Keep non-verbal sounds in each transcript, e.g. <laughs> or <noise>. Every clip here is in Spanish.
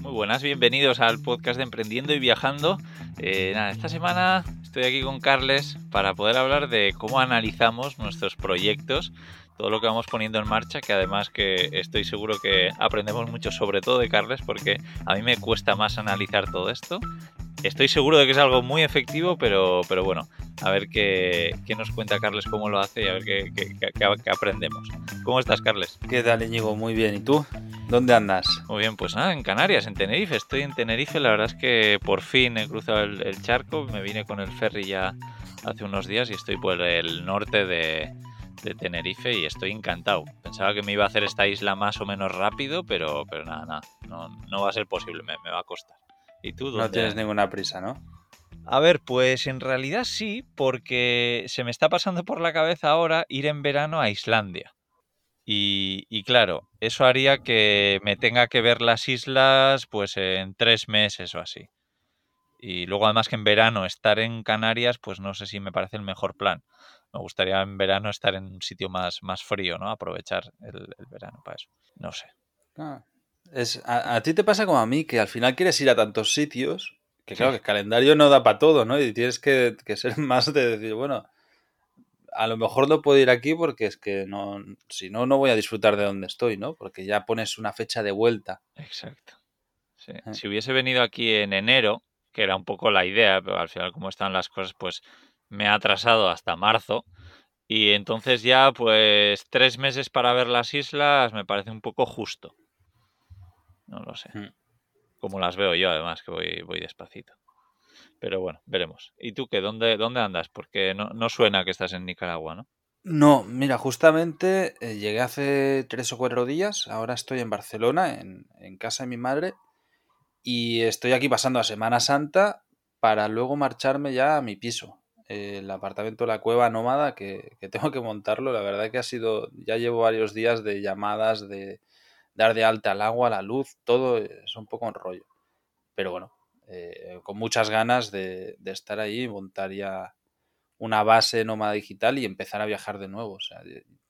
Muy buenas, bienvenidos al podcast de Emprendiendo y Viajando. Eh, esta semana estoy aquí con Carles para poder hablar de cómo analizamos nuestros proyectos, todo lo que vamos poniendo en marcha, que además que estoy seguro que aprendemos mucho sobre todo de Carles porque a mí me cuesta más analizar todo esto. Estoy seguro de que es algo muy efectivo, pero, pero bueno, a ver qué, qué nos cuenta Carles cómo lo hace y a ver qué, qué- qué- qué aprendemos. ¿Cómo estás, Carles? ¿Qué tal, Íñigo? Muy bien. ¿Y tú? ¿Dónde andas? Muy bien, pues nada, en Canarias, en Tenerife. Estoy en Tenerife, la verdad es que por fin he cruzado el, el charco, me vine con el ferry ya hace unos días y estoy por el norte de, de Tenerife y estoy encantado. Pensaba que me iba a hacer esta isla más o menos rápido, pero, pero nada, nada, no, no va a ser posible, me, me va a costar. ¿Y tú No dónde? tienes ninguna prisa, ¿no? A ver, pues en realidad sí, porque se me está pasando por la cabeza ahora ir en verano a Islandia. Y, y claro, eso haría que me tenga que ver las islas pues en tres meses o así. Y luego además que en verano estar en Canarias, pues no sé si me parece el mejor plan. Me gustaría en verano estar en un sitio más, más frío, ¿no? Aprovechar el, el verano para eso. No sé. Ah, es, a, a ti te pasa como a mí, que al final quieres ir a tantos sitios, que claro, que el calendario no da para todo, ¿no? Y tienes que, que ser <laughs> más de decir, bueno, a lo mejor no puedo ir aquí porque es que no, si no, no voy a disfrutar de donde estoy, ¿no? Porque ya pones una fecha de vuelta. Exacto. Sí. Ah. Si hubiese venido aquí en enero, que era un poco la idea, pero al final como están las cosas, pues me ha atrasado hasta marzo. Y entonces ya, pues tres meses para ver las islas me parece un poco justo. No lo sé. Mm. Como las veo yo, además, que voy, voy despacito. Pero bueno, veremos. ¿Y tú qué? ¿Dónde, dónde andas? Porque no, no suena que estás en Nicaragua, ¿no? No, mira, justamente eh, llegué hace tres o cuatro días, ahora estoy en Barcelona, en, en casa de mi madre, y estoy aquí pasando a Semana Santa para luego marcharme ya a mi piso, eh, el apartamento La Cueva Nómada, que, que tengo que montarlo, la verdad que ha sido, ya llevo varios días de llamadas, de dar de alta al agua, la luz, todo es un poco un rollo, pero bueno, eh, con muchas ganas de, estar ahí montar ya una base nómada digital y empezar a viajar de nuevo.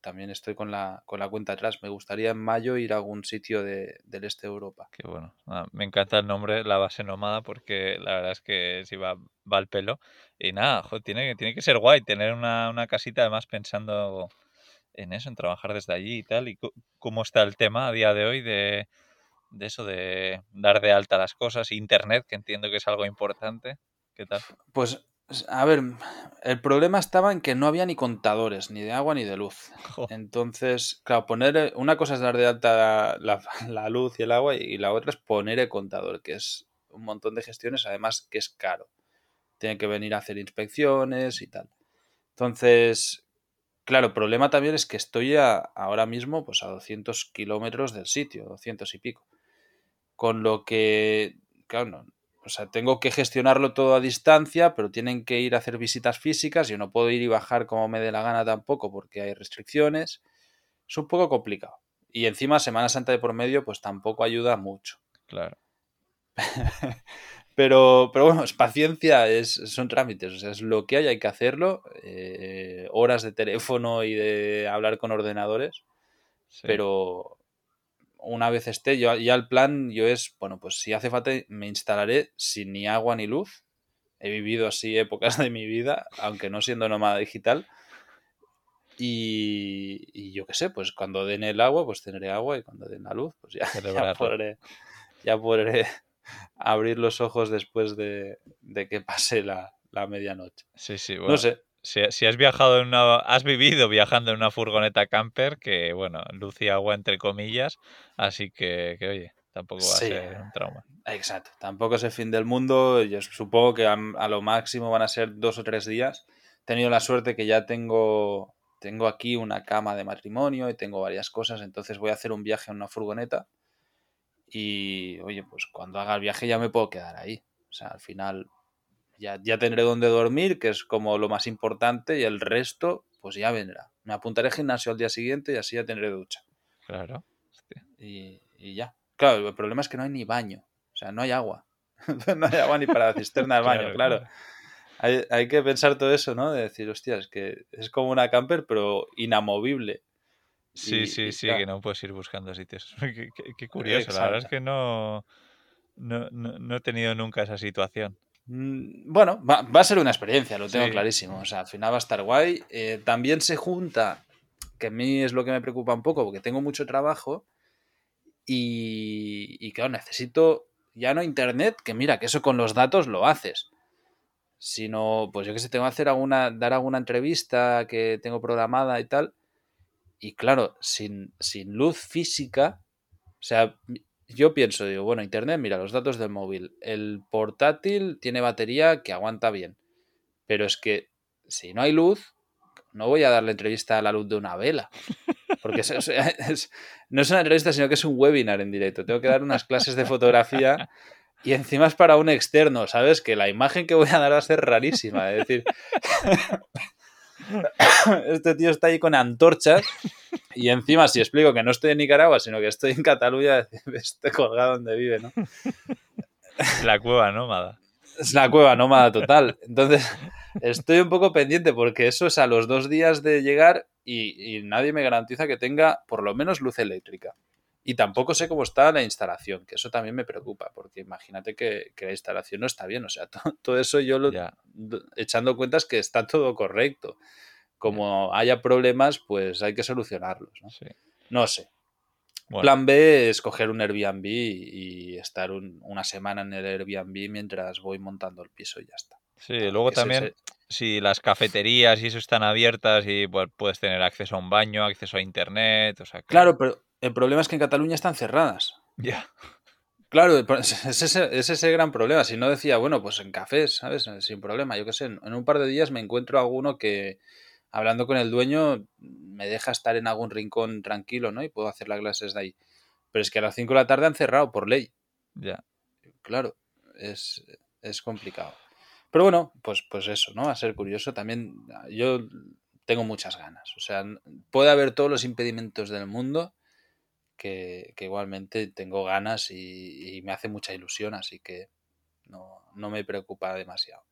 También estoy con la, cuenta atrás. Me gustaría en mayo ir a algún sitio de- del este de Europa. Qué bueno. Me encanta el nombre, la base nómada, porque la verdad es que sí va, va al pelo. Y nada, jo, tiene, tiene que ser guay tener una, casita, además pensando en eso, en trabajar desde allí y tal. ¿Y cómo está el tema a día de hoy de eso, de dar de alta las cosas? Internet, que entiendo que es algo importante. ¿Qué tal? Pues, a ver, el problema estaba en que no había ni contadores, ni de agua ni de luz. <laughs> Jo, Entonces, claro, poner una cosa es dar de alta la, <laughs> la luz y el agua y la otra es poner el contador, que es un montón de gestiones, además que es caro. Tienen que venir a hacer inspecciones y tal. Entonces, claro, el problema también es que estoy a- ahora mismo pues a 200 kilómetros del sitio, 200 y pico. Con lo que, claro, no, o sea, tengo que gestionarlo todo a distancia, pero tienen que ir a hacer visitas físicas. Yo no puedo ir y bajar como me dé la gana tampoco porque hay restricciones. Es un poco complicado. Y encima Semana Santa de por medio pues tampoco ayuda mucho. claro. <laughs> Pero, pero bueno, es paciencia, es, son trámites, o sea, es lo que hay, hay que hacerlo. eh, horas de teléfono y de hablar con ordenadores, Sí. pero una vez esté, yo, ya el plan yo es, bueno, pues si hace falta me instalaré sin ni agua ni luz. He vivido así épocas de mi vida, aunque no siendo nómada digital. Y, y yo qué sé, pues cuando den el agua, pues tendré agua y cuando den la luz, pues ya, ya podré, ya podré abrir los ojos después de, de que pase la, la medianoche. Sí, sí, No bueno. sé, Si, si has viajado en una, has vivido viajando en una furgoneta camper, que bueno, luz y agua entre comillas, así que, que oye, tampoco va a Sí. ser un trauma. exacto. Tampoco es el fin del mundo. Yo supongo que a, a lo máximo van a ser dos o tres días. He tenido la suerte que ya tengo, tengo aquí una cama de matrimonio y tengo varias cosas. Entonces voy a hacer un viaje en una furgoneta. Y oye, pues cuando haga el viaje ya me puedo quedar ahí. O sea, al final ya, ya tendré donde dormir, que es como lo más importante, y el resto, pues ya vendrá. Me apuntaré al gimnasio al día siguiente y así ya tendré ducha. Claro. Y, y ya. Claro, el problema es que no hay ni baño. O sea, no hay agua. <laughs> no hay agua ni para la cisterna del baño, <laughs> claro. Hay, hay que pensar todo eso, ¿no? De decir, hostia, es que es como una camper, pero inamovible. Sí, Y- sí, y sí, claro. que no puedes ir buscando sitios. <laughs> qué, qué- qué curioso, la verdad es que no, No, no, he tenido nunca esa situación. Mm, bueno, va, a ser una experiencia, lo tengo clarísimo. O sea, al final va a estar guay. Eh, también se junta, que a mí es lo que me preocupa un poco, porque tengo mucho trabajo y, y claro, necesito ya no internet, que mira, que eso con los datos lo haces sino pues yo que sé, tengo que hacer alguna, dar alguna entrevista que tengo programada y tal. Y claro, sin, sin luz física, o sea, yo pienso, digo, bueno, internet, mira, los datos del móvil. El portátil tiene batería que aguanta bien. Pero es que si no hay luz, no voy a darle entrevista a la luz de una vela. Porque <laughs> no es una entrevista, sino que es un webinar en directo. Tengo que dar unas clases de fotografía y encima es para un externo, ¿sabes? Que la imagen que voy a dar va a ser rarísima. Es decir, <laughs> este tío está ahí con antorchas y encima si explico que no estoy en Nicaragua, sino que estoy en Cataluña, <laughs> estoy colgado donde vive, ¿no? La cueva nómada. Es la cueva nómada total. Entonces, estoy un poco pendiente porque eso es a los dos días de llegar y, y nadie me garantiza que tenga por lo menos luz eléctrica. Y tampoco sé cómo está la instalación, que eso también me preocupa, porque imagínate que, la instalación no está bien. O sea, todo, eso yo lo, echando cuentas que está todo correcto. Como haya problemas, pues hay que solucionarlos. No, no sé. Plan B es coger un Airbnb y estar una semana en el Airbnb mientras voy montando el piso y ya está. Sí, luego también, si las cafeterías y eso están abiertas y pues, puedes tener acceso a un baño, acceso a internet, o sea Claro, pero el problema es que en Cataluña están cerradas. Ya. Claro, <laughs> es ese, es ese gran problema. Si no decía, bueno, pues en cafés, ¿sabes? Sin problema. Yo qué sé, en un par de días me encuentro alguno que, hablando con el dueño, me deja estar en algún rincón tranquilo, ¿no? Y puedo hacer las clases de ahí. Pero es que a las 5 de la tarde han cerrado por ley. Ya. Claro, es, es complicado. Pero bueno, pues, pues eso, ¿no? A ser curioso. También yo tengo muchas ganas. O sea, puede haber todos los impedimentos del mundo que, igualmente tengo ganas y, me hace mucha ilusión, así que no, no me preocupa demasiado.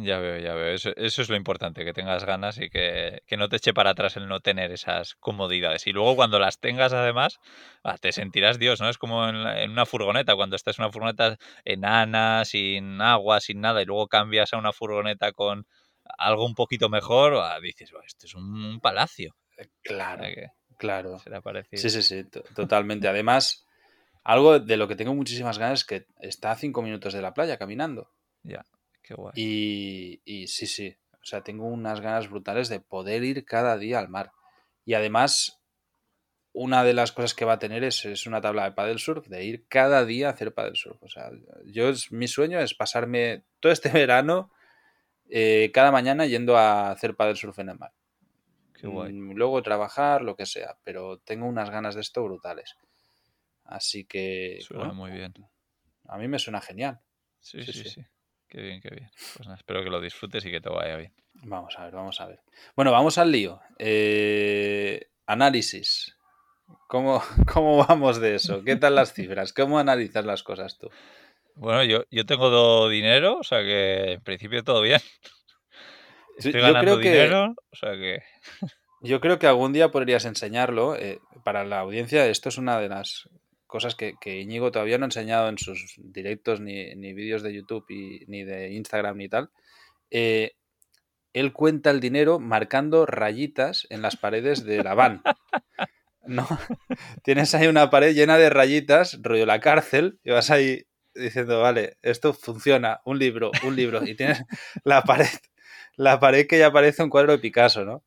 Ya veo, ya veo. Eso, es lo importante, que tengas ganas y que, no te eche para atrás el no tener esas comodidades. Y luego cuando las tengas, además, ah, te sentirás Dios, ¿no? Es como en, una furgoneta, cuando estás en una furgoneta enana, sin agua, sin nada, y luego cambias a una furgoneta con algo un poquito mejor, ah, dices, esto es un palacio. Eh, claro, claro. Sí, sí, sí, totalmente. Además, algo de lo que tengo muchísimas ganas es que está a cinco minutos de la playa caminando. Ya. Y, sí, sí. O sea, tengo unas ganas brutales de poder ir cada día al mar. Y además, una de las cosas que va a tener es, es una tabla de paddle surf, de ir cada día a hacer paddle surf. O sea, yo mi sueño es pasarme todo este <laughs> verano eh, cada mañana yendo a hacer paddle surf en el mar. Qué guay. Mm, luego trabajar, lo que sea. Pero tengo unas ganas de esto brutales. Así que. Suena muy bien. A mí me suena genial. sí, sí. sí. Qué bien, qué bien. Pues nada, espero que lo disfrutes y que te vaya bien. Vamos a ver, vamos a ver. Bueno, vamos al lío. Eh, análisis. ¿Cómo, <laughs> ¿Cómo vamos de eso? ¿Qué tal las cifras? ¿Cómo analizas las cosas tú? Bueno, yo, yo tengo dinero, o sea que en principio todo bien. Estoy ganando dinero, o sea que... Yo creo que algún día podrías enseñarlo. Eh, para la audiencia, esto es una de las cosas que, que, Íñigo todavía no ha enseñado en sus directos ni, ni vídeos de YouTube y, ni de Instagram ni tal. Eh, él cuenta el dinero marcando rayitas en las paredes de la van. ¿No? <laughs> Tienes ahí una pared llena de rayitas, rollo la cárcel, y vas ahí diciendo, vale, esto funciona, un libro, un libro, y tienes la pared, la pared que ya parece un cuadro de Picasso, ¿no?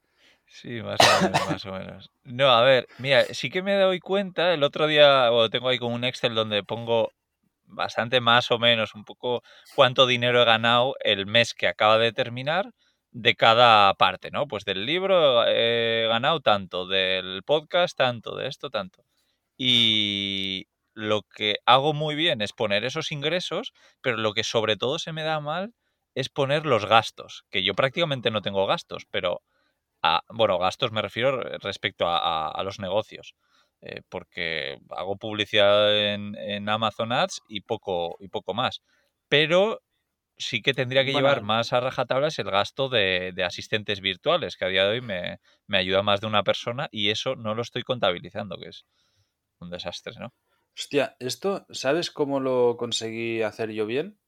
Sí, más o menos, más o menos. No, a ver, mira, sí que me doy cuenta, el otro día tengo ahí como un Excel donde pongo bastante más o menos un poco cuánto dinero he ganado el mes que acaba de terminar de cada parte, ¿no? Pues del libro he ganado tanto, del podcast tanto, de esto tanto. Y lo que hago muy bien es poner esos ingresos, pero lo que sobre todo se me da mal es poner los gastos, que yo prácticamente no tengo gastos, pero bueno, gastos me refiero respecto a, los negocios. Eh, porque hago publicidad en, Amazon Ads y poco, y poco más. Pero sí que tendría que llevar más a rajatablas el gasto de, asistentes virtuales, que a día de hoy me, me, ayuda más de una persona y eso no lo estoy contabilizando, que es un desastre, ¿no? Hostia, esto, ¿sabes cómo lo conseguí hacer yo bien?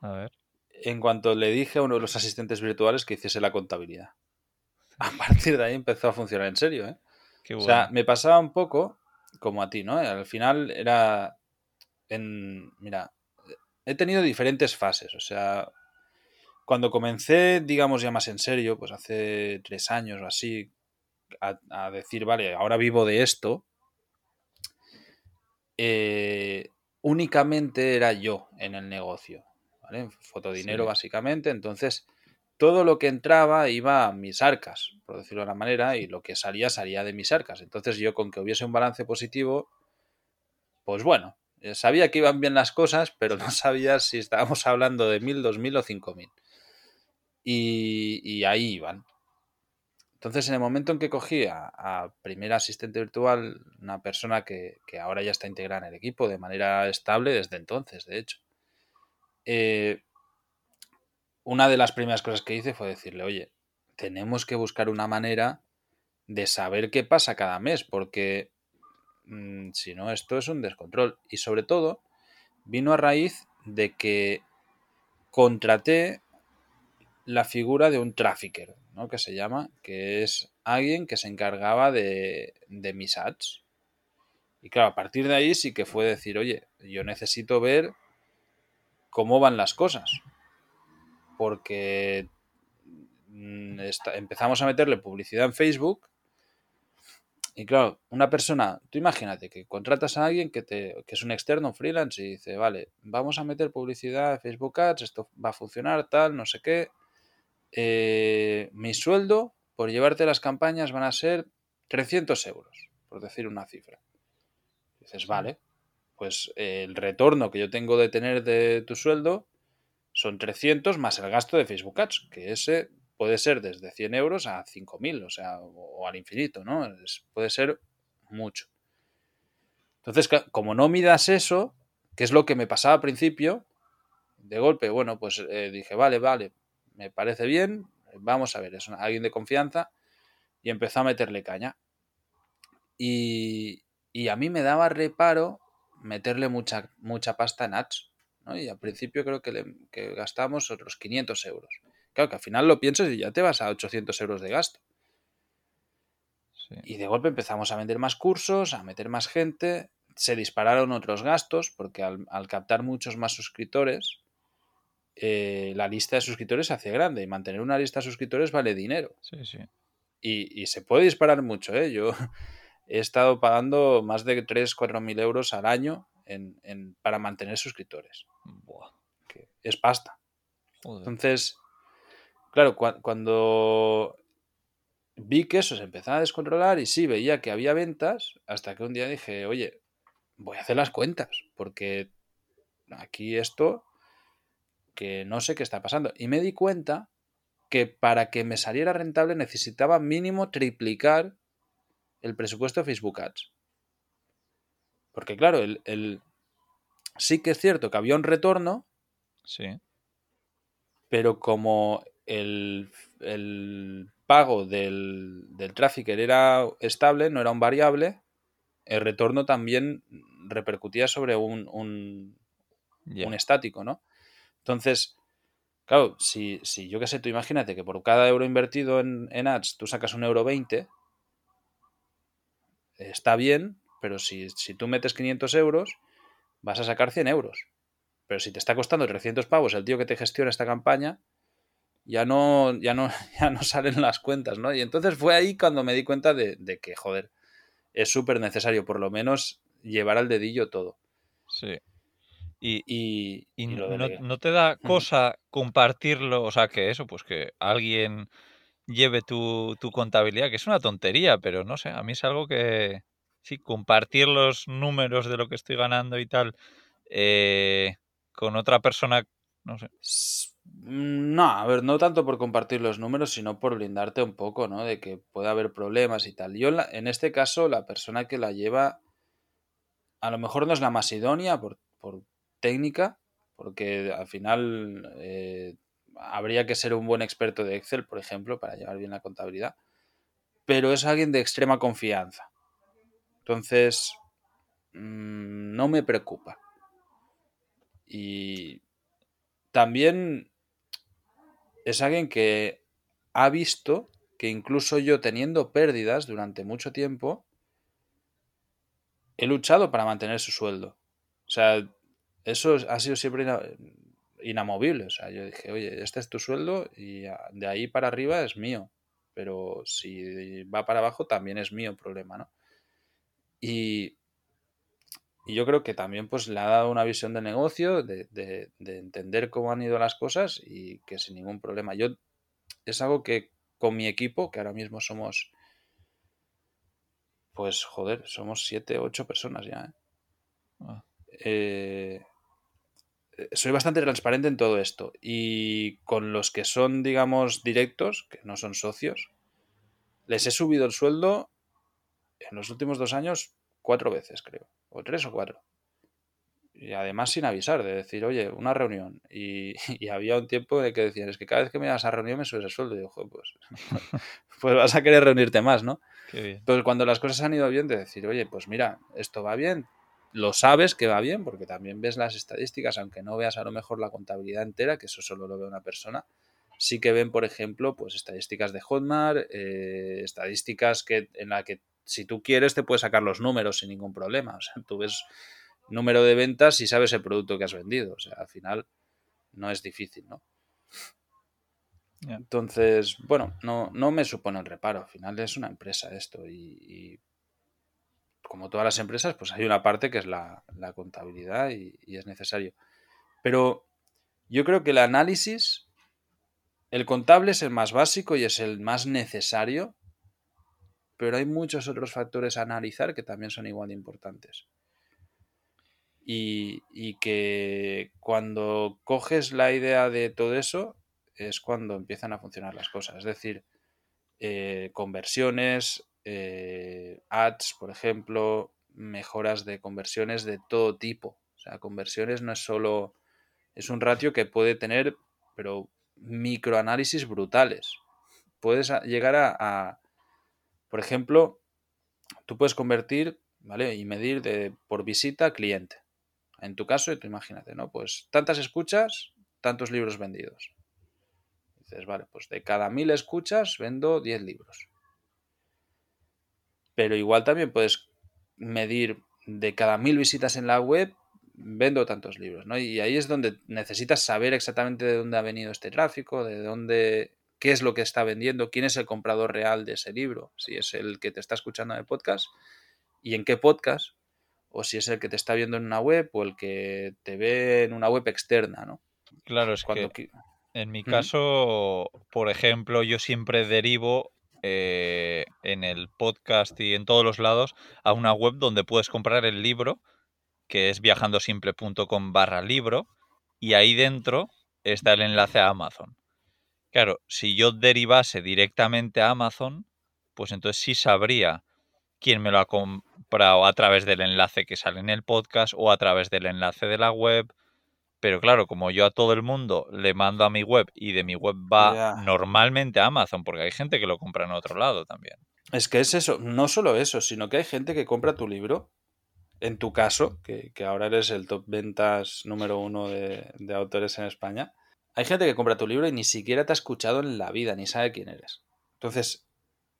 A ver. En cuanto le dije a uno de los asistentes virtuales que hiciese la contabilidad. A partir de ahí empezó a funcionar en serio, ¿eh? Qué O bueno. sea, me pasaba un poco como a ti, ¿no? Al final era en... Mira, he tenido diferentes fases. O sea, cuando comencé, digamos, ya más en serio, pues hace tres años o así, a, a decir, vale, ahora vivo de esto, eh, únicamente era yo en el negocio, ¿vale? Fotodinero Sí. básicamente, entonces todo lo que entraba iba a mis arcas, por decirlo de una manera, y lo que salía salía de mis arcas. Entonces yo con que hubiese un balance positivo, pues bueno, eh, sabía que iban bien las cosas, pero no sabía si estábamos hablando de mil, dos mil o cinco mil. Y, y ahí iban. Entonces, en el momento en que cogí a, a primer asistente virtual, una persona que, que ahora ya está integrada en el equipo de manera estable desde entonces, de hecho, eh, una de las primeras cosas que hice fue decirle, oye, tenemos que buscar una manera de saber qué pasa cada mes, porque mm, si no, esto es un descontrol. Y sobre todo, vino a raíz de que contraté la figura de un trafficker, ¿no? que se llama, que es alguien que se encargaba de, de mis ads. Y claro, a partir de ahí sí que fue decir, oye, yo necesito ver cómo van las cosas. Porque mm, empezamos a meterle publicidad en Facebook. Y claro, una persona, tú imagínate que contratas a alguien que, te, que es un externo, un freelance, y dice, vale, vamos a meter publicidad en Facebook Ads, esto va a funcionar, tal, no sé qué. Eh, mi sueldo por llevarte las campañas van a ser 300 euros, por decir una cifra. Dices, vale, pues eh, el retorno que yo tengo de tener de tu sueldo son 300 más el gasto de Facebook Ads, que ese puede ser desde 100 euros a 5.000, o sea, o, al infinito, ¿no? Es- puede ser mucho. Entonces, como no midas eso, que es lo que me pasaba al principio, de golpe, bueno, pues eh, dije, vale, vale, me parece bien, vamos a ver, es alguien de confianza, y empezó a meterle caña. Y, y a mí me daba reparo meterle mucha, mucha pasta en ads. ¿No? Y al principio creo que, le, que gastamos otros 500 euros. Claro, que al final lo piensas y ya te vas a 800 euros de gasto. Sí. Y de golpe empezamos a vender más cursos, a meter más gente, se dispararon otros gastos, porque al, al captar muchos más suscriptores, eh, la lista de suscriptores se hace grande y mantener una lista de suscriptores vale dinero. Sí, sí. Y, y se puede disparar mucho, ¿eh? Yo <laughs> he estado pagando más de 3, 4 mil euros al año en, en- para mantener suscriptores, Buah, que es pasta. joder. Entonces, claro, cua- cuando vi que eso se empezaba a descontrolar y sí, veía que había ventas, hasta que un día dije, oye, voy a hacer las cuentas, porque aquí esto, que no sé qué está pasando. Y me di cuenta que para que me saliera rentable necesitaba mínimo triplicar el presupuesto de Facebook Ads. Porque claro, el, el- sí que es cierto que había un retorno, Sí. pero como el, el pago del, del trafficker era estable, no era un variable, el retorno también repercutía sobre un, un, un estático, ¿no? Entonces, claro, si, si yo qué sé, tú imagínate que por cada euro invertido en, en ads tú sacas un euro 20, está bien, pero si, si tú metes 500 euros, vas a sacar 100 euros. Pero si te está costando 300 pavos el tío que te gestiona esta campaña, ya no, ya no, <laughs> ya no salen las cuentas, ¿no? Y entonces fue ahí cuando me di cuenta de, de que, joder, es súper necesario por lo menos llevar al dedillo todo. Sí. Y, Y, y y no, no te da cosa compartirlo, o sea, que eso, pues que alguien lleve tu, tu contabilidad, que es una tontería, pero no sé, a mí es algo que, sí, compartir los números de lo que estoy ganando y tal eh, con otra persona, no sé. S- No, a ver, no tanto por compartir los números, sino por blindarte un poco, ¿no? De que puede haber problemas y tal. Yo, en este caso, la persona que la lleva, a lo mejor no es la más idónea por, por técnica, porque al final eh, habría que ser un buen experto de Excel, por ejemplo, para llevar bien la contabilidad, pero es alguien de extrema confianza. Entonces, mm, no me preocupa. Y también es alguien que ha visto que incluso yo teniendo pérdidas durante mucho tiempo, he luchado para mantener su sueldo. O sea, eso ha sido siempre inamovible. O sea, yo dije, oye, este es tu sueldo y de ahí para arriba es mío. Pero si va para abajo también es mío el problema, ¿no? Y, yo creo que también pues le ha dado una visión de negocio, de, de, entender cómo han ido las cosas y que sin ningún problema. Yo es algo que con mi equipo, que ahora mismo somos, pues joder, somos siete, ocho personas ya. ¿eh? Ah. Eh, soy bastante transparente en todo esto. Y con los que son, digamos, directos, que no son socios, les he subido el sueldo en los últimos dos años cuatro veces, creo. O tres o cuatro. Y además sin avisar, de decir, oye, una reunión. Y, <laughs> había un tiempo de que decían, es que cada vez que me vas a reunión me subes el sueldo. Y yo, pues, <laughs> pues vas a querer reunirte más, ¿no? Entonces, cuando las cosas han ido bien, de decir, oye, pues mira, esto va bien, lo sabes que va bien, porque también ves las estadísticas, aunque no veas a lo mejor la contabilidad entera, que eso solo lo ve una persona, sí que ven, por ejemplo, pues estadísticas de Hotmart, eh, estadísticas que, en la que si tú quieres te puedes sacar los números sin ningún problema. <laughs> O sea, tú ves número de ventas y sabes el producto que has vendido. O sea, al final no es difícil, ¿no? Entonces, bueno, no, no me supone un reparo. Al final es una empresa esto y como todas las empresas, pues hay una parte que es la, contabilidad y, es necesario. Pero yo creo que el análisis, el contable es el más básico y es el más necesario, pero hay muchos otros factores a analizar que también son igual de importantes. Y, que cuando coges la idea de todo eso es cuando empiezan a funcionar las cosas. Es decir, eh, conversiones, eh, ads, por ejemplo, mejoras de conversiones de todo tipo. O sea, conversiones no es solo, es un ratio que puede tener, pero microanálisis brutales. Puedes llegar a, por ejemplo, tú puedes convertir, ¿vale? Y medir de, por visita cliente. En tu caso, imagínate, ¿no? Pues tantas escuchas, tantos libros vendidos. Dices, vale, pues de cada mil escuchas vendo 10 libros pero igual también puedes medir de cada mil visitas en la web, vendo tantos libros, ¿no? Y ahí es donde necesitas saber exactamente de dónde ha venido este tráfico, de dónde, qué es lo que está vendiendo, quién es el comprador real de ese libro, si es el que te está escuchando en el podcast y en qué podcast, o si es el que te está viendo en una web o el que te ve en una web externa, ¿no? Claro, es que en mi caso, por ejemplo, yo siempre derivo eh, en el podcast y en todos los lados a una web donde puedes comprar el libro, que es viajandosimple.com barra libro, y ahí dentro está el enlace a Amazon. Claro, si yo derivase directamente a Amazon, pues entonces sí sabría quién me lo ha comprado a través del enlace que sale en el podcast o a través del enlace de la web pero claro, como yo a todo el mundo le mando a mi web y de mi web va normalmente a Amazon, porque hay gente que lo compra en otro lado también. Es que es eso, no solo eso, sino que hay gente que compra tu libro. En tu caso, que, ahora eres el top ventas número uno de, de autores en España, hay gente que compra tu libro y ni siquiera te ha escuchado en la vida, ni sabe quién eres. Entonces,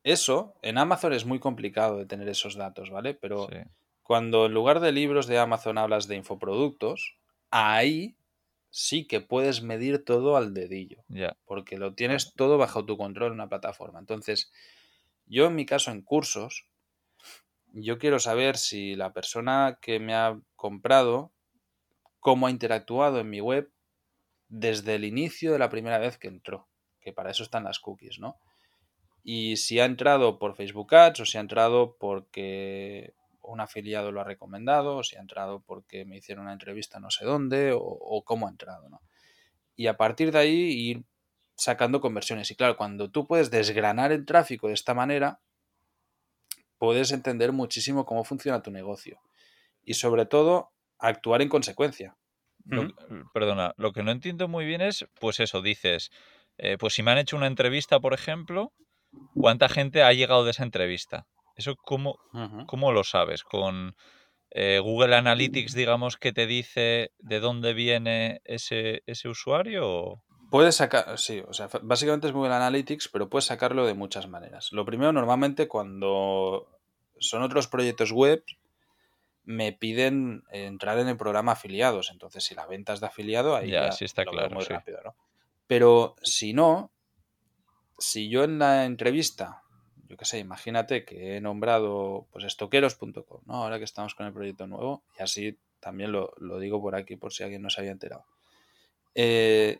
eso en Amazon es muy complicado de tener esos datos, ¿vale? Pero cuando en lugar de libros de Amazon hablas de infoproductos, ahí sí que puedes medir todo al dedillo. Porque lo tienes todo bajo tu control en una plataforma. Entonces, yo en mi caso en cursos, yo quiero saber si la persona que me ha comprado, cómo ha interactuado en mi web desde el inicio de la primera vez que entró. Que para eso están las cookies, ¿no? Y si ha entrado por Facebook Ads o si ha entrado porque un afiliado lo ha recomendado, o si ha entrado porque me hicieron una entrevista no sé dónde, o, cómo ha entrado, ¿no? Y a partir de ahí ir sacando conversiones. Y claro, cuando tú puedes desgranar el tráfico de esta manera, puedes entender muchísimo cómo funciona tu negocio. Y sobre todo, actuar en consecuencia. Perdona, lo que no entiendo muy bien es, pues eso, dices, eh, pues si me han hecho una entrevista, por ejemplo, ¿cuánta gente ha llegado de esa entrevista? ¿Eso cómo, cómo lo sabes? ¿Con eh, Google Analytics, digamos, que te dice de dónde viene ese, ese usuario? Puedes sacar, sí, o sea, básicamente es Google Analytics, pero puedes sacarlo de muchas maneras. Lo primero, normalmente cuando son otros proyectos web, me piden entrar en el programa afiliados. Entonces, si la venta es de afiliado, ahí ya, sí está claro, muy rápido, ¿no? Pero si no, si yo en la entrevista, yo qué sé, imagínate que he nombrado pues estoqueros.com, ¿no? Ahora que estamos con el proyecto nuevo, y así también lo, digo por aquí por si alguien no se había enterado. Eh,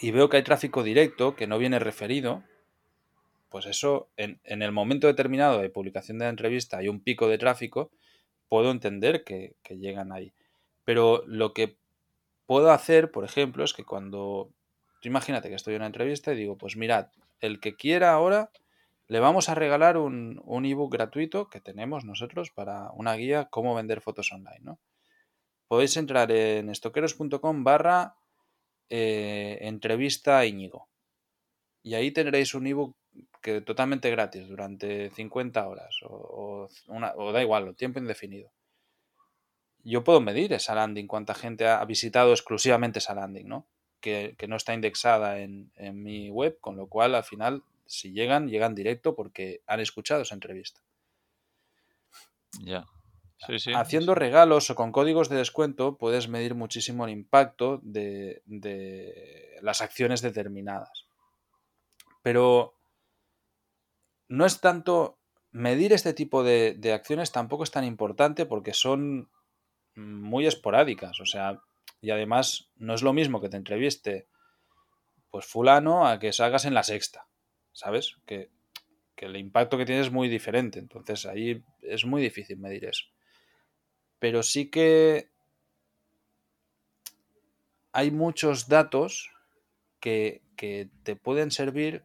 y veo que hay tráfico directo que no viene referido, pues eso, en, en, el momento determinado de publicación de la entrevista hay un pico de tráfico, puedo entender que, llegan ahí. Pero lo que puedo hacer, por ejemplo, es que cuando imagínate que estoy en una entrevista y digo, pues mirad, el que quiera ahora, le vamos a regalar un, un ebook gratuito que tenemos nosotros para una guía cómo vender fotos online, ¿no? Podéis entrar en estoqueros.com barra eh, entrevista Íñigo. Y ahí tendréis un ebook que totalmente gratis durante 50 horas o, una, o da igual, o tiempo indefinido. Yo puedo medir esa landing, cuánta gente ha visitado exclusivamente esa landing, ¿no? Que, no está indexada en, en, mi web, con lo cual al final, si llegan, llegan directo porque han escuchado esa entrevista. Ya. Haciendo regalos o con códigos de descuento puedes medir muchísimo el impacto de, de las acciones determinadas. Pero no es tanto medir este tipo de, acciones tampoco es tan importante porque son muy esporádicas, o sea, y además no es lo mismo que te entreviste pues fulano a que salgas en la sexta, ¿sabes? Que, que el impacto que tienes es muy diferente, entonces ahí es muy difícil medir eso. Pero sí que hay muchos datos que, que te pueden servir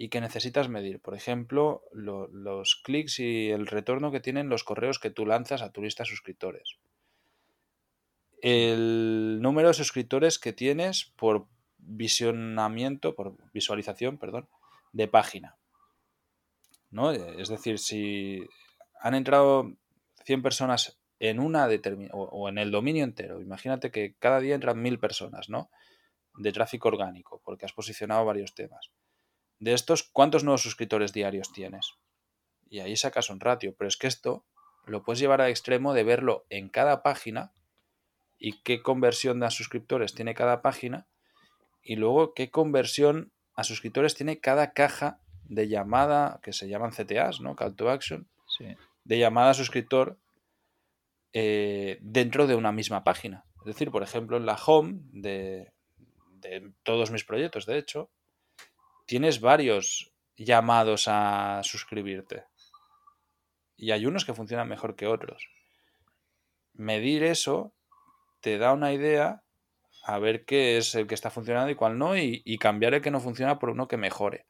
y que necesitas medir. Por ejemplo, los clics y el retorno que tienen los correos que tú lanzas a tu lista de suscriptores. El número de suscriptores que tienes por visionamiento, por visualización, perdón, de página. ¿No? Es decir, si han entrado 100 personas en una determinada o en el dominio entero, imagínate que cada día entran 1000 personas, ¿no? De tráfico orgánico, porque has posicionado varios temas de estos, ¿cuántos nuevos suscriptores diarios tienes? Y ahí sacas un ratio, pero es que esto lo puedes llevar al extremo de verlo en cada página y qué conversión a suscriptores tiene cada página y luego qué conversión a suscriptores tiene cada caja de llamada que se llaman CTAs, ¿no? Call to Action, de llamada a suscriptor eh, dentro de una misma página. Es decir, por ejemplo, en la home de, de todos mis proyectos, de hecho, tienes varios llamados a suscribirte. Y hay unos que funcionan mejor que otros. Medir eso te da una idea a ver qué es el que está funcionando y cuál no, y, cambiar el que no funciona por uno que mejore.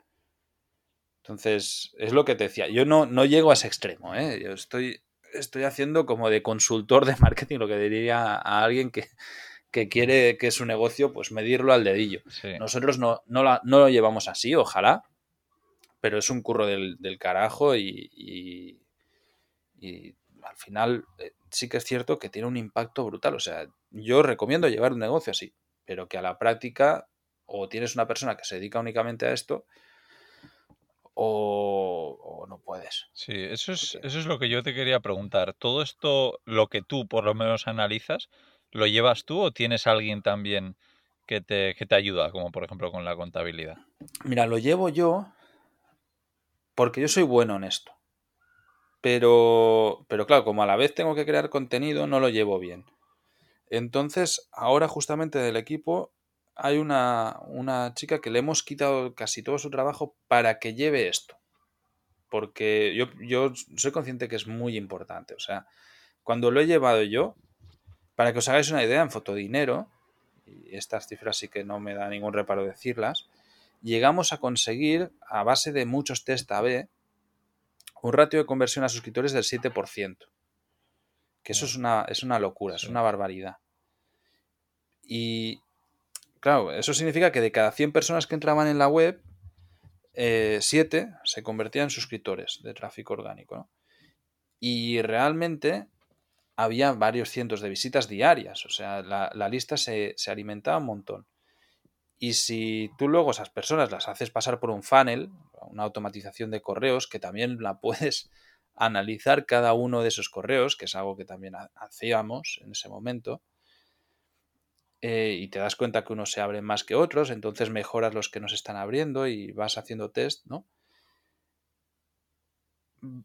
Entonces, es lo que te decía. Yo no, no llego a ese extremo, ¿eh? Yo estoy, estoy haciendo como de consultor de <laughs> marketing, lo que diría a alguien que, que quiere que su negocio, pues medirlo al dedillo. Nosotros no, no, lo llevamos así, ojalá, pero es un curro del, carajo y, y, al final eh, sí que es cierto que tiene un impacto brutal. O sea, yo recomiendo llevar un negocio así, pero que a la práctica o tienes una persona que se dedica únicamente a esto o, o no puedes. Sí, eso es, eso es lo que yo te quería preguntar. Todo esto, lo que tú por lo menos analizas, ¿Lo llevas tú o tienes alguien también que te, te ayuda, como por ejemplo con la contabilidad? Mira, lo llevo yo porque yo soy bueno en esto. Pero, pero claro, como a la vez tengo que crear contenido, no lo llevo bien. Entonces, ahora justamente del equipo hay una, una, chica que le hemos quitado casi todo su trabajo para que lleve esto. Porque yo, yo soy consciente que es muy importante. O sea, cuando lo he llevado yo, para que os hagáis una idea, en Fotodinero, y estas cifras sí que no me da ningún reparo decirlas, llegamos a conseguir, a base de muchos test AB, un ratio de conversión a suscriptores del 7%. Que eso es una, es una locura, es una barbaridad. Y claro, eso significa que de cada 100 personas que entraban en la web, 7 eh, se convertían en suscriptores de tráfico orgánico. Y realmente había varios cientos de visitas diarias. O sea, la, lista se, se, alimentaba un montón. Y si tú luego esas personas las haces pasar por un funnel, una automatización de correos, que también la puedes analizar cada uno de esos correos, que es algo que también hacíamos en ese momento, eh, y te das cuenta que unos se abren más que otros, entonces mejoras los que no se están abriendo y vas haciendo test, ¿no?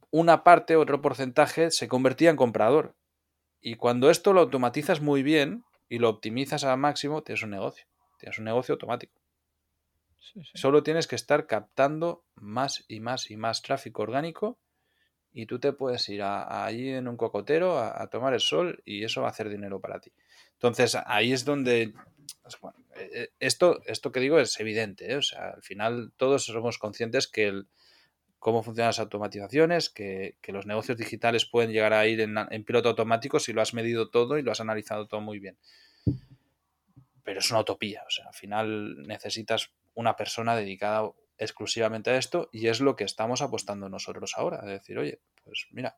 Una parte, otro porcentaje, se convertía en comprador. Y cuando esto lo automatizas muy bien y lo optimizas al máximo, tienes un negocio. Tienes un negocio automático. Solo tienes que estar captando más y más y más tráfico orgánico y tú te puedes ir allí en un cocotero a, tomar el sol y eso va a hacer dinero para ti. Entonces ahí es donde pues, eh, eh, esto, esto que digo es evidente, ¿eh? o sea, al final todos somos conscientes que el, cómo funcionan las automatizaciones, que, los negocios digitales pueden llegar a ir en, en, piloto automático si lo has medido todo y lo has analizado todo muy bien. Pero es una utopía, o sea, al final necesitas una persona dedicada exclusivamente a esto y es lo que estamos apostando nosotros ahora. Es decir, oye, pues mira,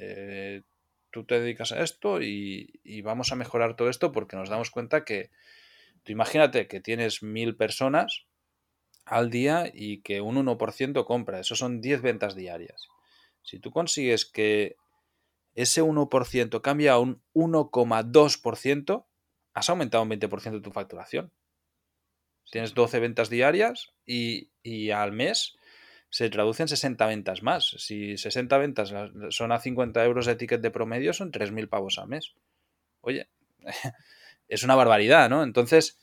eh, tú te dedicas a esto y, y, vamos a mejorar todo esto porque nos damos cuenta que tú imagínate que tienes mil personas al día y que un 1% compra, eso son 10 ventas diarias. Si tú consigues que ese 1% cambie a un 1,2%, has aumentado un 20% tu facturación. Tienes 12 ventas diarias y, al mes se traducen 60 ventas más. Si 60 ventas son a 50 euros de ticket de promedio, son 3.000 pavos al mes. Oye, <laughs> es una barbaridad, ¿no? Entonces,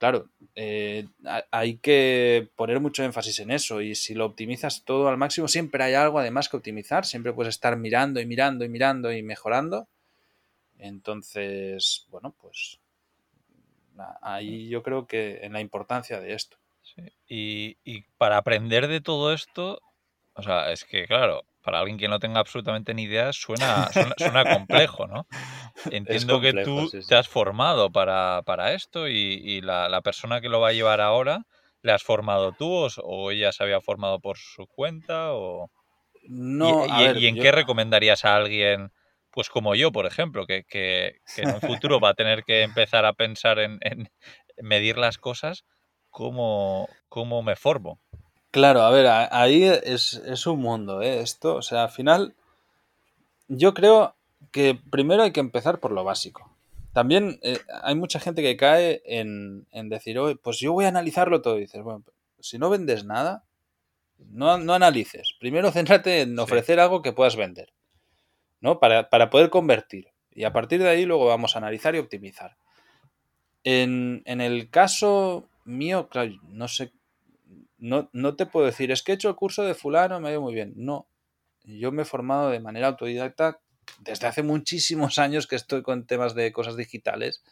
claro, eh, hay que poner mucho énfasis en eso y si lo optimizas todo al máximo, siempre hay algo además que optimizar, siempre puedes estar mirando y mirando y mirando y mejorando. Entonces, bueno, pues ahí yo creo que en la importancia de esto. Y, para aprender de todo esto, o sea, es que claro, para alguien que no tenga absolutamente ni idea, suena, suena, complejo, ¿no? <laughs> Entiendo que tú te has formado para, esto y, la, persona que lo va a llevar ahora, ¿le has formado tú o, ella se había formado por su cuenta? O... No, ¿Y, en qué recomendarías a alguien pues como yo, por ejemplo, que, en un futuro va a tener que empezar a pensar en, medir las cosas, ¿cómo, ¿cómo, me formo? Claro, a ver, ahí es, un mundo, ¿eh? Esto, o sea, al final, yo creo que primero hay que empezar por lo básico. También eh, hay mucha gente que cae en, decir, pues yo voy a analizarlo todo. Y dices, bueno, si no vendes nada, no, no analices. Primero céntrate en ofrecer algo que puedas vender. ¿no? Para, poder convertir. Y a partir de ahí luego vamos a analizar y optimizar. En, el caso mío, claro, no sé, no, no, te puedo decir, es que he hecho el curso de fulano, me ha ido muy bien. No, yo me he formado de manera autodidacta desde hace muchísimos años que estoy con temas de cosas digitales.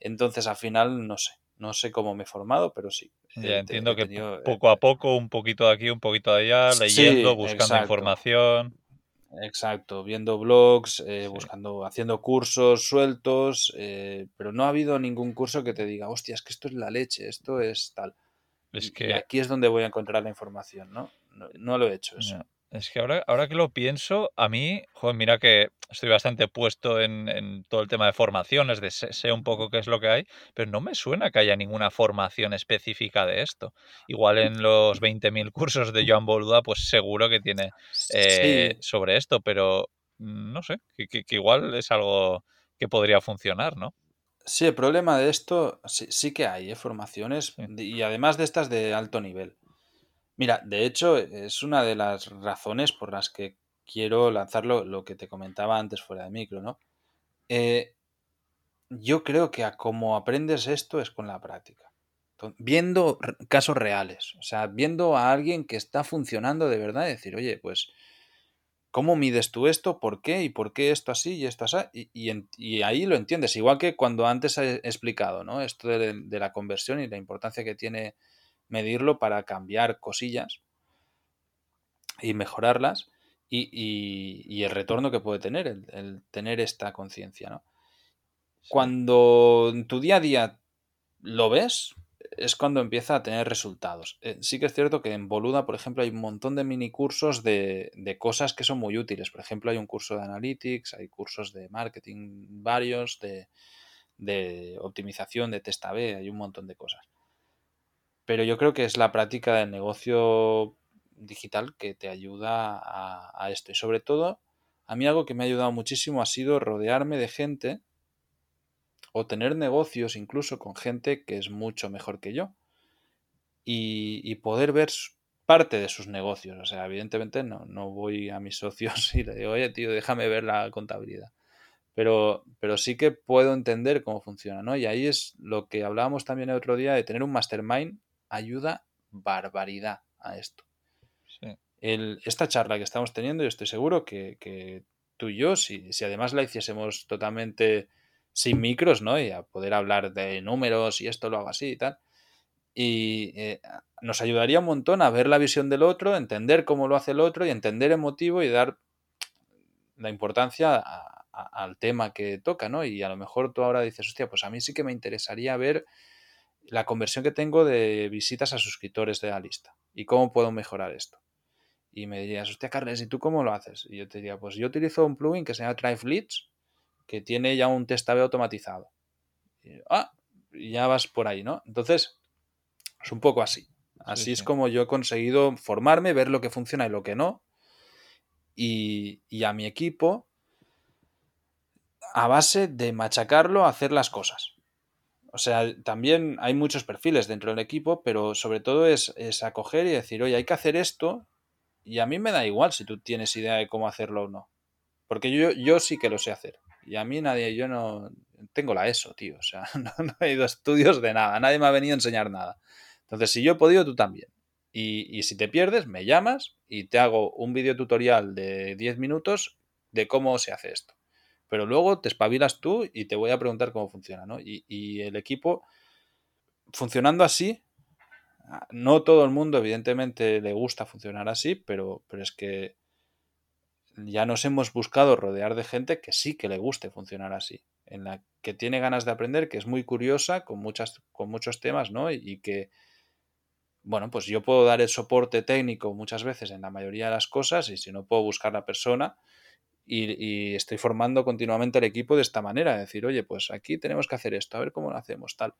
Entonces, al final, no sé, no sé cómo me he formado, pero sí. Ya, entiendo que poco a poco, un poquito de aquí, un poquito de allá, leyendo, buscando información. Exacto, viendo blogs, eh, buscando, haciendo cursos sueltos, eh, pero no ha habido ningún curso que te diga, hostia, es que esto es la leche, esto es tal. Es que... Y aquí es donde voy a encontrar la información, ¿no? No, lo he hecho eso. Es que ahora, ahora que lo pienso, a mí, joder, mira que estoy bastante puesto en, todo el tema de formaciones, de sé, un poco qué es lo que hay, pero no me suena que haya ninguna formación específica de esto. Igual en los <laughs> 20.000 cursos de Joan Boluda, pues seguro que tiene eh, sobre esto, pero no sé, que, igual es algo que podría funcionar, ¿no? Sí, el problema de esto sí, que hay, ¿eh? formaciones, y además de estas de alto nivel. Mira, de hecho, es una de las razones por las que quiero lanzarlo, lo que te comentaba antes fuera de micro, ¿no? Eh, yo creo que a cómo aprendes esto es con la práctica. Viendo casos reales, o sea, viendo a alguien que está funcionando de verdad y decir, oye, pues, ¿cómo mides tú esto? ¿Por qué? ¿Y por qué esto así y esto así? Y, ahí lo entiendes, igual que cuando antes he explicado, ¿no? Esto de la conversión y la importancia que tiene medirlo para cambiar cosillas y mejorarlas y, el retorno que puede tener el, tener esta conciencia. ¿no? Cuando en tu día a día lo ves, es cuando empieza a tener resultados. Eh, sí que es cierto que en Boluda, por ejemplo, hay un montón de mini cursos de, cosas que son muy útiles. Por ejemplo, hay un curso de Analytics, hay cursos de marketing varios, de, de optimización, de test A-B, hay un montón de cosas. Pero yo creo que es la práctica del negocio digital que te ayuda a, esto. Y sobre todo, a mí algo que me ha ayudado muchísimo ha sido rodearme de gente o tener negocios incluso con gente que es mucho mejor que yo y, poder ver parte de sus negocios. O sea, evidentemente no, no, voy a mis <laughs> socios y le digo, oye, tío, déjame ver la contabilidad. Pero, pero sí que puedo entender cómo funciona, ¿no? Y ahí es lo que hablábamos también el otro día de tener un mastermind ayuda barbaridad a esto esta charla que estamos teniendo, yo estoy seguro que, tú y yo, si, además la hiciésemos totalmente sin micros, ¿no? Y a poder hablar de números y esto lo hago así y tal. Y eh, nos ayudaría un montón a ver la visión del otro, entender cómo lo hace el otro y entender el motivo y dar la importancia al tema que toca, ¿no? Y a lo mejor tú ahora dices, hostia, pues a mí sí que me interesaría ver la conversión que tengo de visitas a suscriptores de la lista y cómo puedo mejorar esto y me dirías, hostia, Carles, ¿y tú cómo lo haces? Y yo te diría, pues yo utilizo un plugin que se llama Drive Leads, que tiene ya un test A-B automatizado. Y, ah, ya vas por ahí, ¿no? Entonces, es un poco así. Así es como yo he conseguido formarme, ver lo que funciona y lo que no. Y, y a mi equipo, a base de machacarlo, hacer las cosas. O sea, también hay muchos perfiles dentro del equipo, pero sobre todo es, es acoger y decir, oye, hay que hacer esto y a mí me da igual si tú tienes idea de cómo hacerlo o no. Porque yo, yo sí que lo sé hacer. Y a mí nadie, yo no tengo la ESO, tío. O sea, <laughs> no, he ido a estudios de nada. Nadie me ha venido a enseñar nada. Entonces, si yo he podido, tú también. Y, si te pierdes, me llamas y te hago un video tutorial de 10 minutos de cómo se hace esto. Pero luego te espabilas tú y te voy a preguntar cómo funciona, ¿no? Y, y el equipo, funcionando así, no todo el mundo, evidentemente, le gusta funcionar así, pero, pero es que ya nos hemos buscado rodear de gente que sí que le guste funcionar así, en la que tiene ganas de aprender, que es muy curiosa con, muchas, con muchos temas, ¿no? Y, que, bueno, pues yo puedo dar el soporte técnico muchas veces en la mayoría de las cosas y si no puedo buscar la persona y, estoy formando continuamente el equipo de esta manera, decir, oye, pues aquí tenemos que hacer esto, a ver cómo lo hacemos, tal.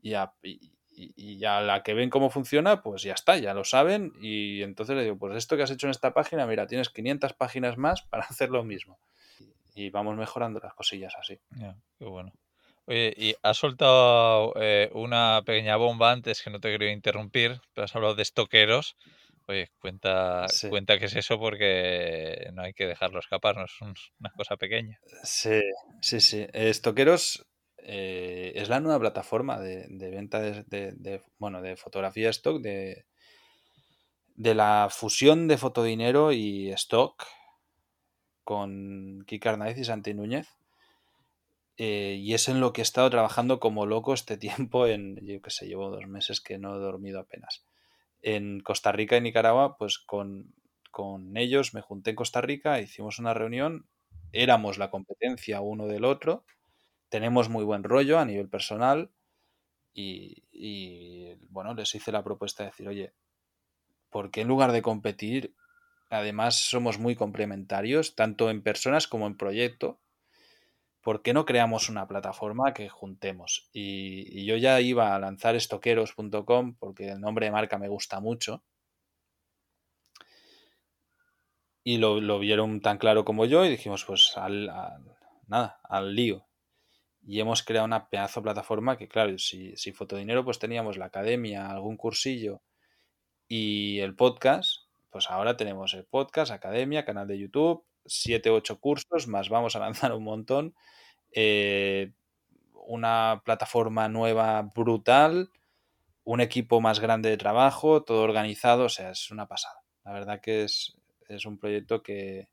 Y, y, y, a la que ven cómo funciona, pues ya está, ya lo saben. Y entonces le digo, pues esto que has hecho en esta página, mira, tienes 500 páginas más para <laughs> hacer lo mismo. Y vamos mejorando las cosillas así. Ya, qué bueno. Oye, y has soltado eh, una pequeña bomba antes que no te quería interrumpir, pero has hablado de estoqueros. Oye, cuenta, cuenta qué es eso porque no hay que dejarlo escapar, no es una cosa pequeña. Sí, sí, sí. Estoqueros eh, es la nueva plataforma de, venta de, bueno, de fotografía stock, de, de la fusión de fotodinero y stock con Kike Arnaiz y Santi Núñez. Eh, y es en lo que he estado trabajando como loco este <laughs> tiempo en, yo qué sé, llevo dos meses que no he dormido apenas. En Costa Rica y Nicaragua, pues con, con ellos me junté en Costa Rica, hicimos una reunión, éramos la competencia uno del otro, tenemos muy buen rollo a nivel personal y, bueno, les hice la propuesta de decir, oye, ¿por qué en lugar de competir, además somos muy complementarios, tanto en personas como en proyecto? ¿Por qué no creamos una plataforma que juntemos? Y, yo ya iba a lanzar estoqueros.com porque el nombre de marca me gusta mucho. Y lo, vieron tan claro como yo y dijimos, pues al, nada, al lío y hemos creado una pedazo plataforma que, claro, si, si Fotodinero pues teníamos la academia, algún cursillo y el podcast, pues ahora tenemos el podcast, academia, canal de YouTube, 7, 8 cursos, más vamos a lanzar un montón, eh, una plataforma nueva brutal, un equipo más grande de trabajo, todo organizado, o sea, es una pasada. La verdad que es, es un proyecto que,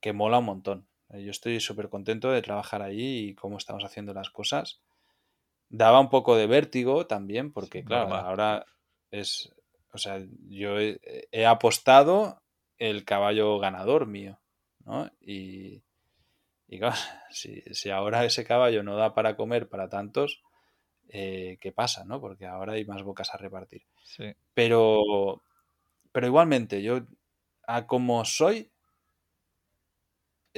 que mola un montón. Eh, yo estoy súper contento de trabajar allí y cómo estamos haciendo las cosas. Daba un poco de vértigo también, porque claro, ahora es, o sea, yo he, apostado el caballo ganador mío, ¿no? Y, y claro, <laughs> si, si, ahora ese caballo no da para comer para tantos, eh, qué pasa, ¿no? Porque ahora hay más bocas a repartir. Sí. Pero, pero igualmente, yo a como soy,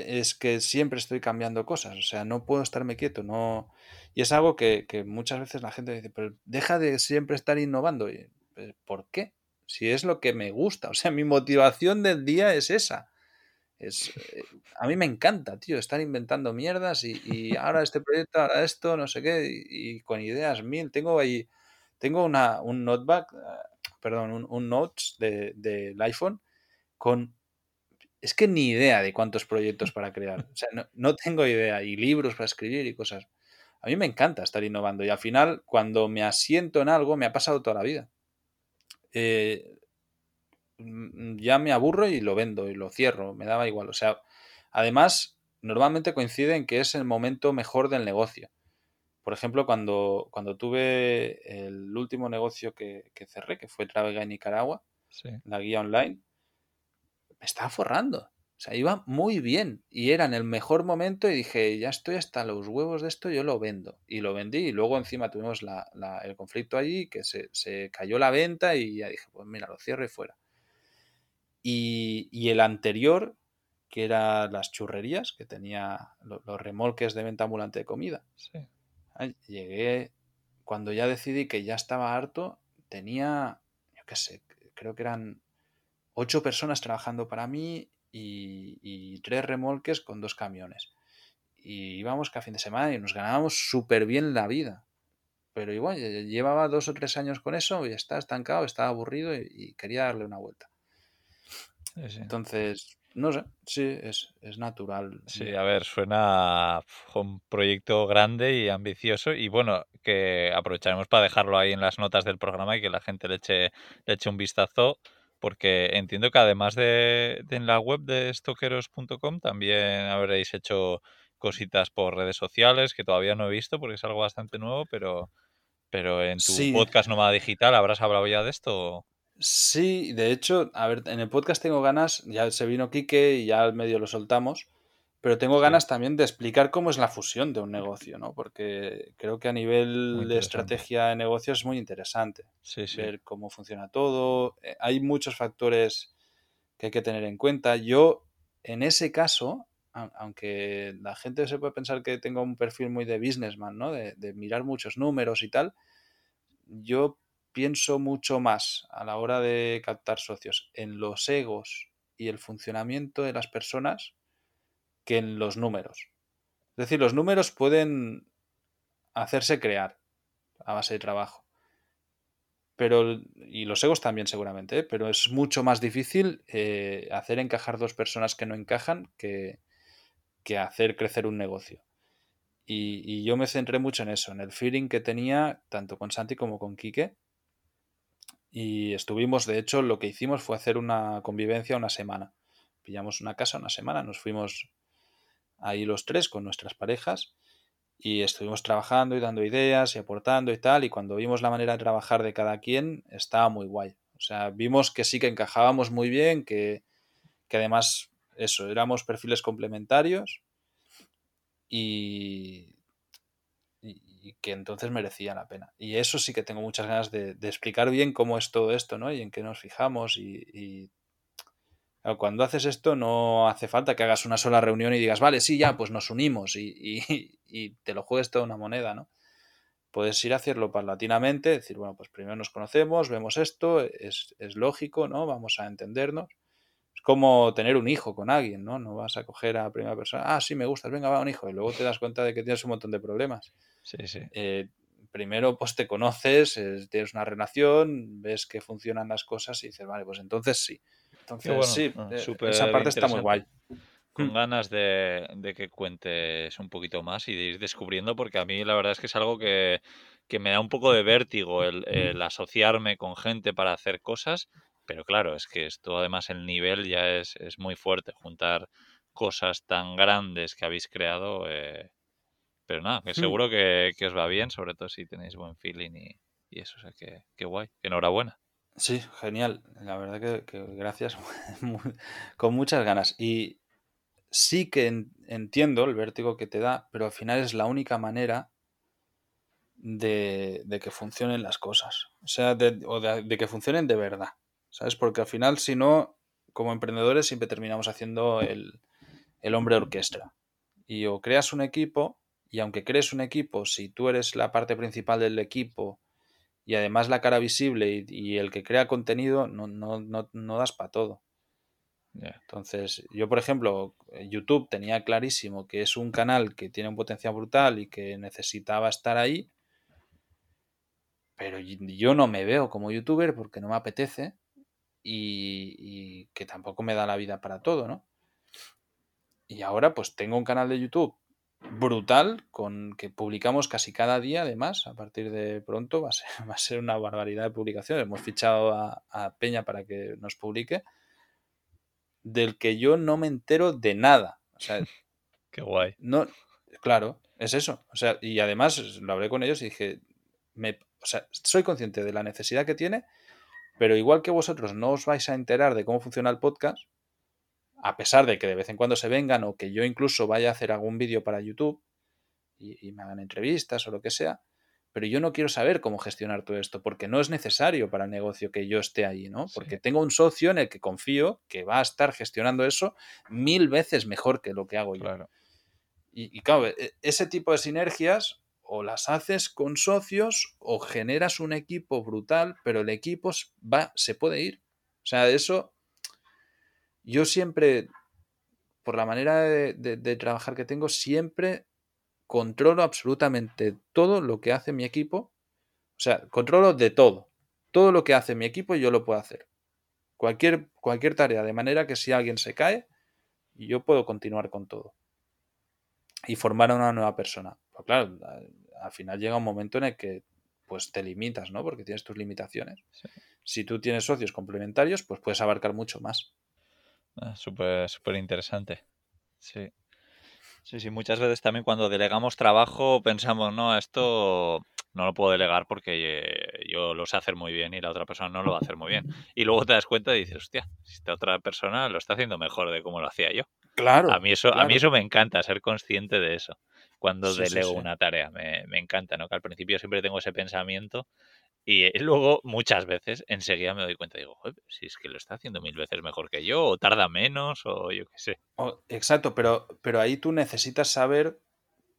es que siempre estoy cambiando cosas, o sea, no puedo estarme quieto, no... Y es algo que, que muchas veces la gente dice, pero deja de siempre estar innovando. Y, pues, ¿Por qué? Si es lo que me gusta, o sea, mi motivación del día es esa. Es, eh, a mí me encanta, tío, estar inventando mierdas y, y ahora este proyecto, ahora esto, no sé qué, y, con ideas mil. Tengo ahí, tengo una, un notebook, uh, perdón, un, un notes del de, de iPhone con es que ni idea de cuántos proyectos para crear. O sea, no, no, tengo idea. Y libros para escribir y cosas. A mí me encanta estar innovando. Y al final, cuando me asiento en algo, me ha pasado toda la vida. Eh, ya me aburro y lo vendo y lo cierro. Me daba igual. O sea, además, normalmente coincide en que es el momento mejor del negocio. Por ejemplo, cuando, cuando tuve el último negocio que, que cerré, que fue Travega en Nicaragua, sí. la guía online, me estaba forrando. O sea, iba muy bien y era en el mejor momento y dije, ya estoy hasta los huevos de esto, yo lo vendo. Y lo vendí y luego encima tuvimos la, la, el conflicto allí, que se, se, cayó la venta y ya dije, pues mira, lo cierro y fuera. Y, y el anterior, que era las churrerías, que tenía los, los remolques de venta ambulante de comida. Sí. Llegué, cuando ya decidí que ya estaba harto, tenía, yo qué sé, creo que eran ocho personas trabajando para mí y, y, tres remolques con dos camiones. Y íbamos cada fin de semana y nos ganábamos súper bien la vida. Pero igual, llevaba dos o tres años con eso y estaba estancado, estaba aburrido y, y quería darle una vuelta. Sí. Entonces, no sé, sí, es, es, natural. Sí, a ver, suena un proyecto grande y ambicioso y bueno, que aprovecharemos para dejarlo ahí en las notas del programa y que la gente le eche, le eche un vistazo porque entiendo que además de, de en la web de estoqueros.com también habréis hecho cositas por redes sociales que todavía no he visto porque es algo bastante nuevo, pero, pero en tu sí. podcast Nómada Digital habrás hablado ya de esto. Sí, de hecho, a ver, en el podcast tengo ganas, ya se vino Quique y ya al medio lo soltamos, pero tengo ganas también de explicar cómo es la fusión de un negocio, ¿no? Porque creo que a nivel de estrategia de negocios es muy interesante sí, sí. ver cómo funciona todo. Eh, hay muchos factores que hay que tener en cuenta. Yo, en ese caso, aunque la gente se puede pensar que tengo un perfil muy de businessman, ¿no? De, de mirar muchos números y tal, yo pienso mucho más a la hora de captar socios en los egos y el funcionamiento de las personas que en los números. Es decir, los números pueden hacerse crear a base de trabajo. Pero, y los egos también seguramente, ¿eh? pero es mucho más difícil eh, hacer encajar dos personas que no encajan que, que hacer crecer un negocio. Y, y, yo me centré mucho en eso, en el feeling que tenía tanto con Santi como con Quique. Y estuvimos, de hecho, lo que hicimos fue hacer una convivencia una semana. Pillamos una casa una semana, nos fuimos ahí los tres con nuestras parejas y estuvimos trabajando y dando ideas y aportando y tal y cuando vimos la manera de trabajar de cada quien estaba muy guay. O sea, vimos que sí que encajábamos muy bien, que, que además eso, éramos perfiles complementarios y, y, que entonces merecía la pena. Y eso sí que tengo muchas ganas de, explicar bien cómo es todo esto, ¿no? Y en qué nos fijamos y cuando haces esto no hace falta que hagas una sola reunión y digas, vale, sí, ya, pues nos unimos y, y, <laughs> y te lo juegues toda una moneda, ¿no? Puedes ir a hacerlo paulatinamente, decir, bueno, pues primero nos conocemos, vemos esto, es, es lógico, ¿no? Vamos a entendernos. Es como tener un hijo con alguien, ¿no? No vas a coger a primera persona, ah, sí, me gustas, venga, va un hijo, y luego te das cuenta de que tienes un montón de problemas. Sí, sí. Eh, primero, pues te conoces, eh, tienes una relación, ves que funcionan las cosas y dices, vale, pues entonces sí. Entonces, bueno, sí, ah, eh, esa parte está muy guay. Con ganas de, de, que cuentes un poquito más y de ir descubriendo, porque a mí la verdad es que es algo que, que me da un poco de vértigo el, el, asociarme con gente para hacer cosas, pero claro, es que esto además el nivel ya es, es muy fuerte, juntar cosas tan grandes que habéis creado. Eh, pero nada, que seguro que, que, os va bien, sobre todo si tenéis buen feeling y, y eso, o sea, que, que guay, enhorabuena. Sí, genial. La verdad que, gracias. <laughs> con muchas ganas. Y sí que en, entiendo el vértigo que te da, pero al final es la única manera de, que funcionen las cosas. O sea, de, o de, que funcionen de verdad. ¿Sabes? Porque al final, si no, como emprendedores siempre terminamos haciendo el, el hombre orquesta. Y o creas un equipo, y aunque crees un equipo, si tú eres la parte principal del equipo y además la cara visible y, el que crea contenido, no, no, no, no das para todo. Entonces, yo, por ejemplo, YouTube tenía clarísimo que es un canal que tiene un potencial brutal y que necesitaba estar ahí, pero yo no me veo como youtuber porque no me apetece y, que tampoco me da la vida para todo, ¿no? Y ahora pues tengo un canal de YouTube brutal con que publicamos casi cada día además a partir de pronto <laughs> va a ser, va a ser una barbaridad de publicaciones hemos fichado a, a, Peña para que nos publique del que yo no me entero de nada. O sea <laughs> qué guay. no claro es eso. O sea y además lo hablé con ellos y dije me, o sea, soy consciente de la necesidad que tiene, pero igual que vosotros no os vais a enterar de cómo funciona el podcast, a pesar de que de vez en cuando se vengan o que yo incluso vaya a hacer algún vídeo para YouTube y, me hagan entrevistas o lo que sea, pero yo no quiero saber cómo gestionar todo esto, porque no es necesario para el negocio que yo esté ahí, ¿no? Porque tengo un socio en el que confío que va a estar gestionando eso mil veces mejor que lo que hago yo. Claro. Y, y claro, e, ese tipo de sinergias o las haces con socios o generas un equipo brutal, pero el equipo va, se puede ir. O sea, eso yo siempre, por la manera de, trabajar que tengo, siempre controlo absolutamente todo lo que hace mi equipo. O sea, controlo de todo. Todo lo que hace mi equipo yo lo puedo hacer. Cualquier, cualquier tarea, de manera que si alguien se cae, yo puedo continuar con todo. Y formar a una nueva persona. Pues claro, al final llega un momento en el que pues te limitas, ¿no? Porque tienes tus limitaciones. Si tú tienes socios complementarios, pues puedes abarcar mucho más. Ah, súper, súper interesante. Sí. Sí, sí, muchas veces también cuando delegamos trabajo pensamos, no, esto no lo puedo delegar porque eh, yo lo sé hacer muy bien y la otra persona no lo va a hacer muy bien. Y luego te das cuenta y dices, hostia, esta otra persona lo está haciendo mejor de cómo lo hacía yo. Claro. A mí eso, a mí eso me encanta, ser consciente de eso cuando delego una tarea. Me, me, encanta, ¿no? Que al principio siempre tengo ese pensamiento y eh, luego muchas veces enseguida me doy cuenta y digo, si es que lo está haciendo mil veces mejor que yo, o tarda menos, o yo qué sé. exacto, pero, pero ahí tú necesitas saber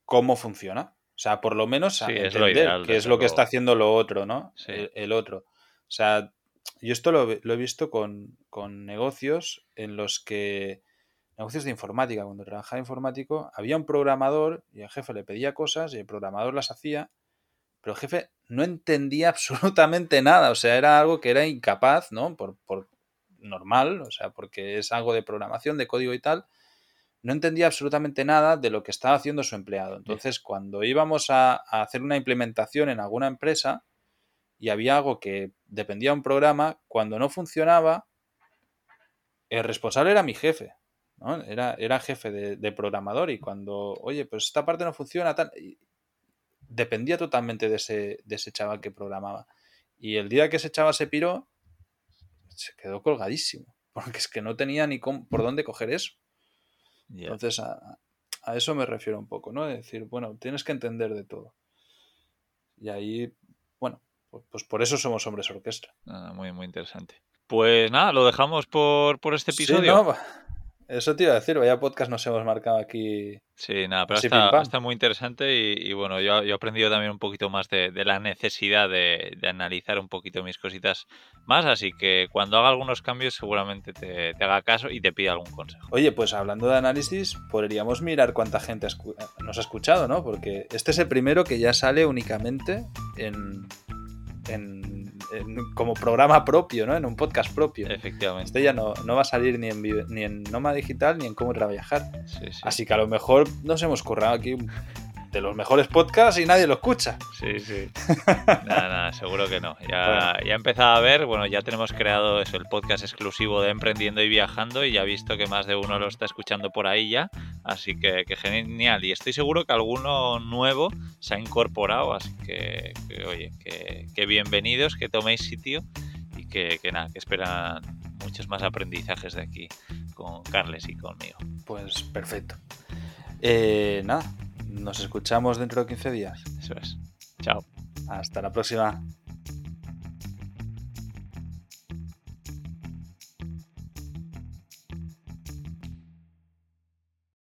cómo funciona. O sea, por lo menos entender qué es lo que está haciendo lo otro, ¿no? El, otro. O sea, yo esto lo, lo he visto con, con negocios en los que negocios de informática. Cuando trabajaba informático, había un programador y el jefe le pedía cosas y el programador las hacía, pero el jefe no entendía <laughs> absolutamente nada. O sea, era algo que era incapaz, ¿no? Por, normal, o sea, porque es algo de programación, de código y tal. No entendía absolutamente nada de lo que estaba haciendo su empleado. Entonces, cuando íbamos a, a hacer una implementación en alguna empresa y había algo que dependía de un programa, cuando no funcionaba, el responsable era mi jefe. Era, era jefe de, programador y cuando, oye, pues esta parte no funciona, tal, dependía totalmente de ese, de ese chaval que programaba. Y el día que ese chaval se piró, se quedó colgadísimo, <laughs> porque es que no tenía ni por dónde coger eso. Entonces, a, eso me refiero un poco, ¿no? Es decir, bueno, tienes que entender de todo. Y ahí, bueno, pues, pues por eso somos hombres orquesta. muy, muy interesante. Pues nada, lo dejamos por, por este episodio. Eso te iba a decir, vaya podcast nos hemos marcado aquí. Sí, nada, pero está, muy interesante y, bueno, yo, he aprendido también un poquito más de, la necesidad de, analizar un poquito mis cositas más, así que cuando haga algunos cambios seguramente te, haga caso y te pida algún consejo. Oye, pues hablando de análisis, podríamos mirar cuánta gente nos ha escuchado, ¿no? Porque este es el primero que ya sale únicamente en, como programa propio, ¿no? En un podcast propio. Efectivamente. Este ya no, no va a salir ni en, ni en Noma Digital ni en Cómo Trabajar. Así que a lo mejor nos hemos currado aquí de los mejores podcasts y nadie lo escucha. Sí, sí. <laughs> nada, nada, seguro que no. Ya, ya he empezado a ver, bueno, ya tenemos creado eso, el podcast exclusivo de Emprendiendo y Viajando y ya he visto que más de uno lo está escuchando por ahí ya. Así que, genial. Y estoy seguro que alguno nuevo se ha incorporado, así que, oye, que, bienvenidos, que toméis sitio y que, que nada, que esperan muchos más aprendizajes de aquí con Carles y conmigo. Pues perfecto. Eh, nada, nos escuchamos dentro de 15 días. Eso es. Chao. Hasta la próxima.